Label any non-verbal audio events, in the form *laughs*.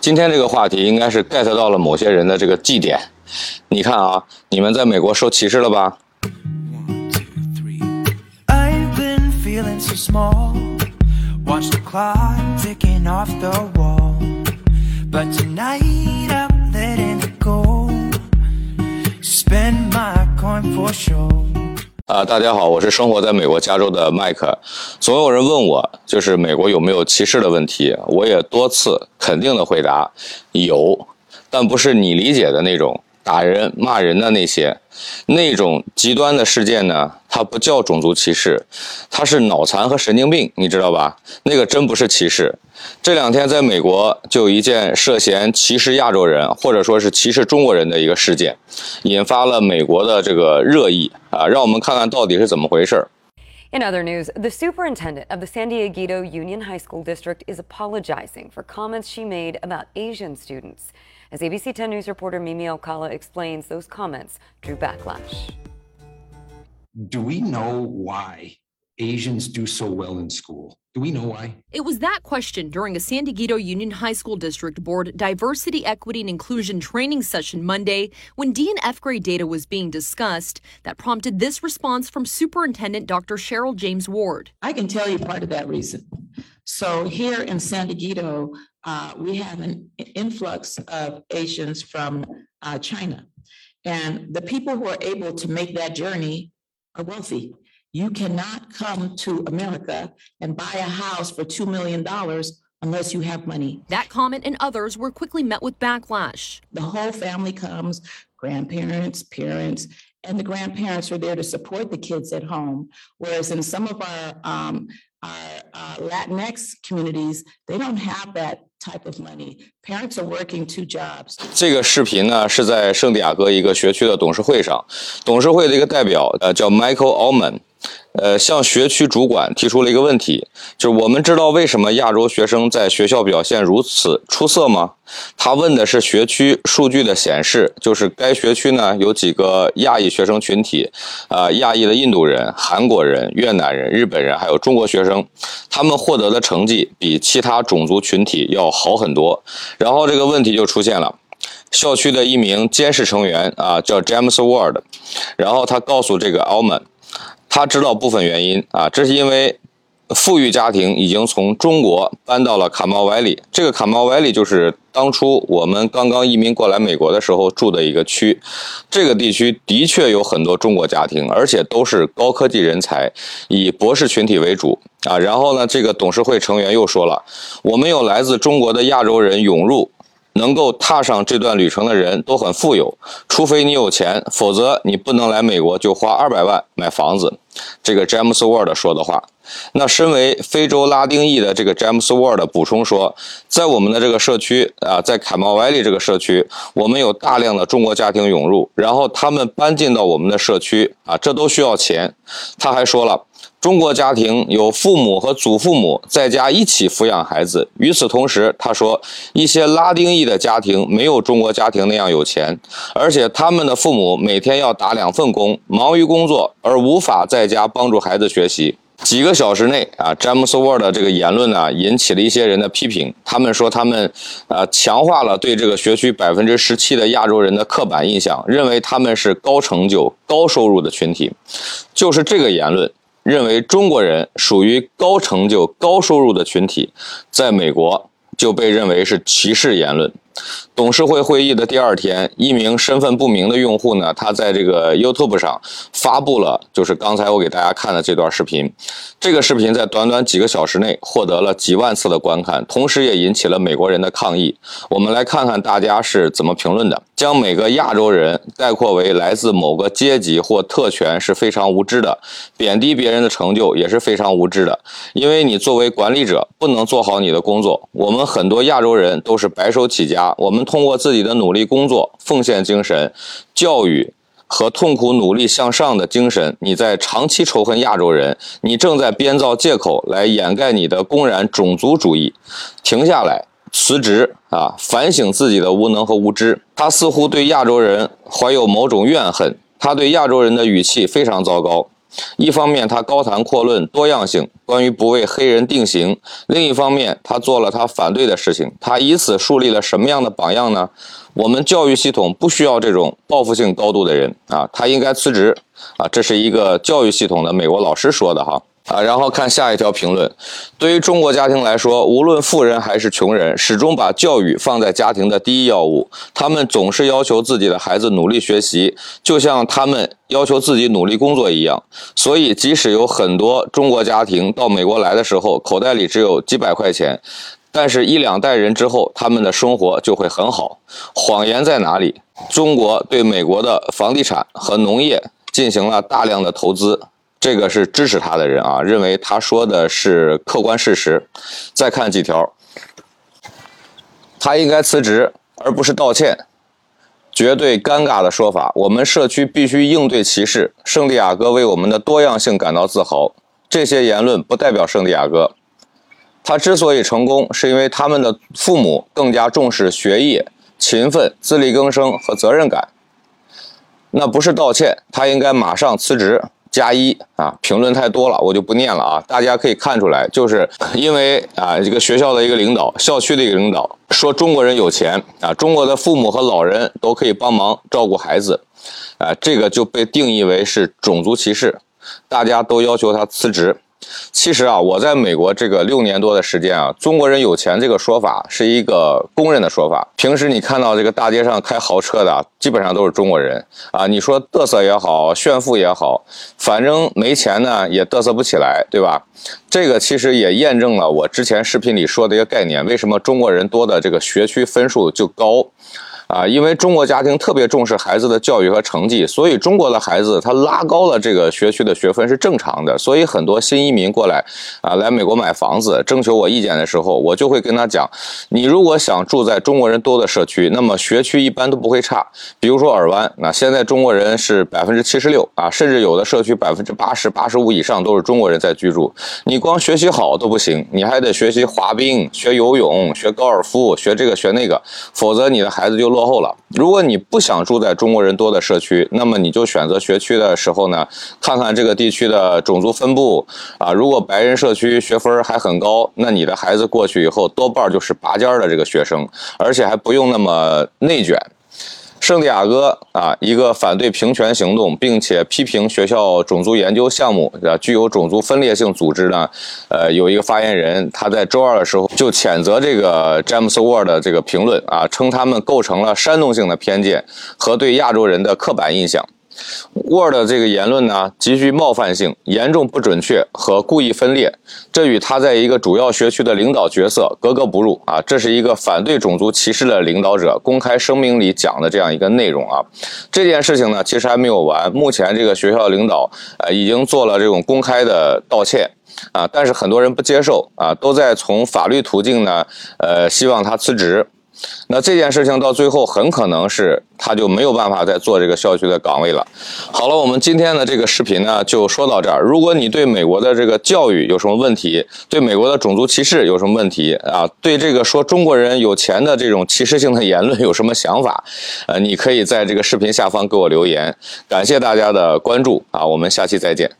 今天这个话题应该是 get 到了某些人的这个祭点。你看啊，你们在美国受歧视了吧？Spend my coin for sure. 啊，大家好，我是生活在美国加州的麦克。总有人问我，就是美国有没有歧视的问题，我也多次肯定的回答，有，但不是你理解的那种打人、骂人的那些，那种极端的事件呢，它不叫种族歧视，它是脑残和神经病，你知道吧？那个真不是歧视。这两天在美国就有一件涉嫌歧视亚洲人或者说是歧视中国人的一个事件，引发了美国的这个热议啊，让我们看看到底是怎么回事儿。In other news, the superintendent of the San Diego Union High School District is apologizing for comments she made about Asian students. As ABC 10 News reporter Mimi Alcala explains, those comments drew backlash. do we know why Asians do so well in school? Do we know why? It was that question during a San Diego Union High School District Board Diversity, Equity, and Inclusion training session Monday when D and F grade data was being discussed that prompted this response from Superintendent Dr. Cheryl James Ward. I can tell you part of that reason. So here in San Diego, uh, we have an influx of Asians from uh, China. And the people who are able to make that journey are wealthy. You cannot come to America and buy a house for $2 million unless you have money. That comment and others were quickly met with backlash. The whole family comes, grandparents, parents, and the grandparents are there to support the kids at home. Whereas in some of our, um, our uh, Latinx communities, they don't have that type of money. Parents are working two jobs. 这个视频呢是在圣地亚哥一个学区的董事会上，董事会的一个代表呃叫 Michael Allman，呃向学区主管提出了一个问题，就是我们知道为什么亚洲学生在学校表现如此出色吗？他问的是学区数据的显示，就是该学区呢有几个亚裔学生群体，啊、亚裔的印度人、韩国人、越南人、日本人还有中国学生，他们获得的成绩比其他种族群体要好很多。然后这个问题就出现了。校区的一名监视成员啊，叫 James Ward，然后他告诉这个 Alman，他知道部分原因啊，这是因为富裕家庭已经从中国搬到了卡茂歪里。这个卡茂歪里就是当初我们刚刚移民过来美国的时候住的一个区。这个地区的确有很多中国家庭，而且都是高科技人才，以博士群体为主啊。然后呢，这个董事会成员又说了，我们有来自中国的亚洲人涌入。能够踏上这段旅程的人都很富有，除非你有钱，否则你不能来美国就花二百万买房子。这个詹姆斯·沃尔说的话。那身为非洲拉丁裔的这个詹姆斯·沃尔补充说，在我们的这个社区啊，在凯茂歪利这个社区，我们有大量的中国家庭涌入，然后他们搬进到我们的社区啊，这都需要钱。他还说了。中国家庭有父母和祖父母在家一起抚养孩子。与此同时，他说，一些拉丁裔的家庭没有中国家庭那样有钱，而且他们的父母每天要打两份工，忙于工作，而无法在家帮助孩子学习。几个小时内啊，詹姆斯沃的这个言论呢，引起了一些人的批评。他们说，他们啊强化了对这个学区百分之十七的亚洲人的刻板印象，认为他们是高成就、高收入的群体。就是这个言论。认为中国人属于高成就、高收入的群体，在美国就被认为是歧视言论。董事会会议的第二天，一名身份不明的用户呢，他在这个 YouTube 上发布了，就是刚才我给大家看的这段视频。这个视频在短短几个小时内获得了几万次的观看，同时也引起了美国人的抗议。我们来看看大家是怎么评论的：将每个亚洲人概括为来自某个阶级或特权是非常无知的，贬低别人的成就也是非常无知的。因为你作为管理者不能做好你的工作。我们很多亚洲人都是白手起家。我们通过自己的努力工作、奉献精神、教育和痛苦努力向上的精神，你在长期仇恨亚洲人，你正在编造借口来掩盖你的公然种族主义。停下来，辞职啊！反省自己的无能和无知。他似乎对亚洲人怀有某种怨恨，他对亚洲人的语气非常糟糕。一方面他高谈阔论多样性，关于不为黑人定型；另一方面他做了他反对的事情，他以此树立了什么样的榜样呢？我们教育系统不需要这种报复性高度的人啊，他应该辞职啊！这是一个教育系统的美国老师说的哈。啊，然后看下一条评论。对于中国家庭来说，无论富人还是穷人，始终把教育放在家庭的第一要务。他们总是要求自己的孩子努力学习，就像他们要求自己努力工作一样。所以，即使有很多中国家庭到美国来的时候，口袋里只有几百块钱，但是一两代人之后，他们的生活就会很好。谎言在哪里？中国对美国的房地产和农业进行了大量的投资。这个是支持他的人啊，认为他说的是客观事实。再看几条，他应该辞职，而不是道歉，绝对尴尬的说法。我们社区必须应对歧视。圣地亚哥为我们的多样性感到自豪。这些言论不代表圣地亚哥。他之所以成功，是因为他们的父母更加重视学业、勤奋、自力更生和责任感。那不是道歉，他应该马上辞职。加一啊，评论太多了，我就不念了啊。大家可以看出来，就是 *laughs* 因为啊，这个学校的一个领导，校区的一个领导说中国人有钱啊，中国的父母和老人都可以帮忙照顾孩子，啊，这个就被定义为是种族歧视，大家都要求他辞职。其实啊，我在美国这个六年多的时间啊，中国人有钱这个说法是一个公认的说法。平时你看到这个大街上开豪车的，基本上都是中国人啊。你说嘚瑟也好，炫富也好，反正没钱呢也嘚瑟不起来，对吧？这个其实也验证了我之前视频里说的一个概念：为什么中国人多的这个学区分数就高？啊，因为中国家庭特别重视孩子的教育和成绩，所以中国的孩子他拉高了这个学区的学分是正常的。所以很多新移民过来啊，来美国买房子，征求我意见的时候，我就会跟他讲：你如果想住在中国人多的社区，那么学区一般都不会差。比如说尔湾，那现在中国人是百分之七十六啊，甚至有的社区百分之八十八十五以上都是中国人在居住。你光学习好都不行，你还得学习滑冰、学游泳、学高尔夫、学这个学那个，否则你的孩子就落。落后了。如果你不想住在中国人多的社区，那么你就选择学区的时候呢，看看这个地区的种族分布啊。如果白人社区学分还很高，那你的孩子过去以后多半就是拔尖的这个学生，而且还不用那么内卷。圣地亚哥啊，一个反对平权行动，并且批评学校种族研究项目啊具有种族分裂性组织呢。呃，有一个发言人，他在周二的时候就谴责这个詹姆斯沃的这个评论啊，称他们构成了煽动性的偏见和对亚洲人的刻板印象。Word 这个言论呢，极具冒犯性，严重不准确和故意分裂，这与他在一个主要学区的领导角色格格不入啊！这是一个反对种族歧视的领导者公开声明里讲的这样一个内容啊。这件事情呢，其实还没有完，目前这个学校领导呃已经做了这种公开的道歉啊，但是很多人不接受啊，都在从法律途径呢，呃，希望他辞职。那这件事情到最后很可能是他就没有办法再做这个校区的岗位了。好了，我们今天的这个视频呢就说到这儿。如果你对美国的这个教育有什么问题，对美国的种族歧视有什么问题啊，对这个说中国人有钱的这种歧视性的言论有什么想法，呃，你可以在这个视频下方给我留言。感谢大家的关注啊，我们下期再见。